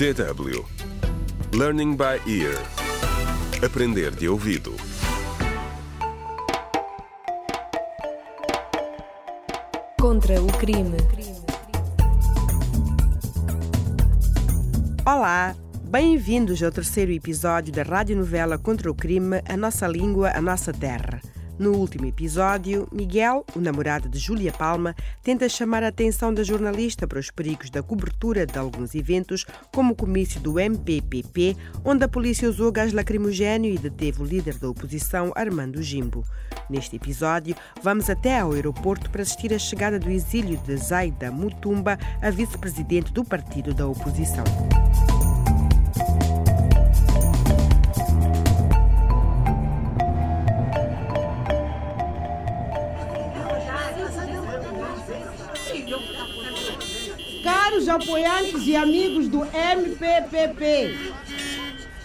DW Learning by Ear Aprender de ouvido Contra o crime. Olá, bem-vindos ao terceiro episódio da radionovela Contra o Crime A Nossa Língua, a Nossa Terra. No último episódio, Miguel, o namorado de Júlia Palma, tenta chamar a atenção da jornalista para os perigos da cobertura de alguns eventos, como o comício do MPPP, onde a polícia usou gás lacrimogéneo e deteve o líder da oposição, Armando Jimbo. Neste episódio, vamos até ao aeroporto para assistir à chegada do exílio de Zaida Mutumba, a vice-presidente do partido da oposição. Caros apoiantes e amigos do MPPP,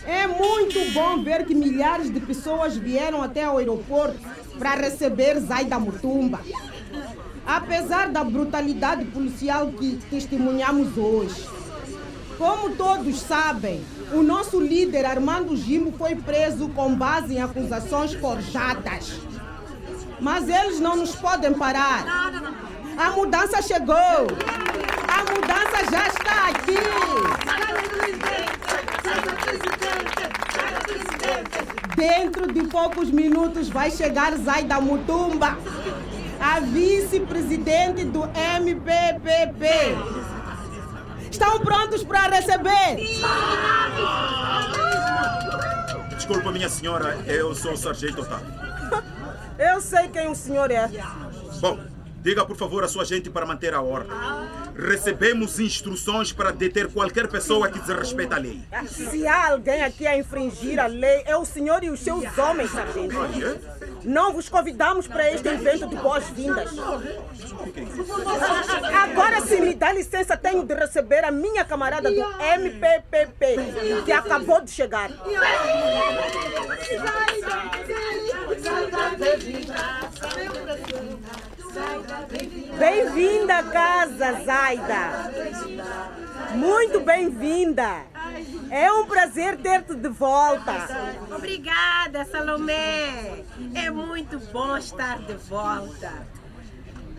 é muito bom ver que milhares de pessoas vieram até o aeroporto para receber Zaida Mutumba. Apesar da brutalidade policial que testemunhamos hoje. Como todos sabem, o nosso líder Armando Gimo foi preso com base em acusações forjadas. Mas eles não nos podem parar. A mudança chegou. A mudança já está aqui. Dentro de poucos minutos vai chegar Zaida Mutumba, a vice-presidente do MPPP. Estão prontos para receber? Desculpa, minha senhora, eu sou o Sargento Otávio. Eu sei quem o senhor é. Bom, diga por favor a sua gente para manter a ordem. Recebemos instruções para deter qualquer pessoa que desrespeita a lei. Se há alguém aqui a infringir a lei, é o senhor e os seus homens, sargento. Não vos convidamos para este evento de boas-vindas. Agora, se me dá licença, tenho de receber a minha camarada do MPPP, que acabou de chegar. Bem-vinda à casa, Zaida. Muito bem-vinda. É um prazer ter-te de volta. Obrigada, Salomé. É muito bom estar de volta.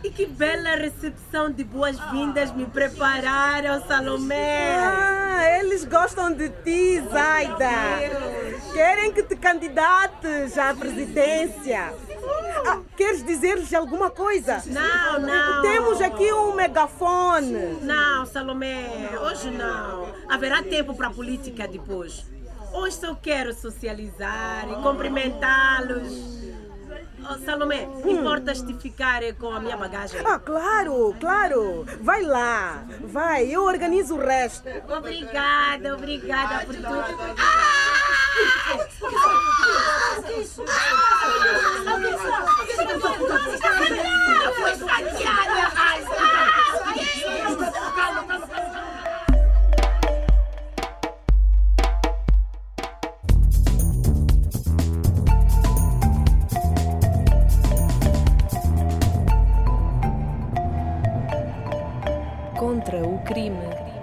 E que bela recepção de boas-vindas me prepararam, Salomé. Ah, eles gostam de ti, Zaida. Querem que te candidates à presidência. Ah, queres dizer-lhes alguma coisa? Não, não. Temos aqui um megafone. Não, Salomé, hoje não. Haverá tempo para política depois. Hoje só quero socializar e cumprimentá-los. Oh, Salomé, importas te ficar com a minha bagagem? Ah, claro, claro. Vai lá. Vai, eu organizo o resto. Obrigada, obrigada por tudo. contra o crime.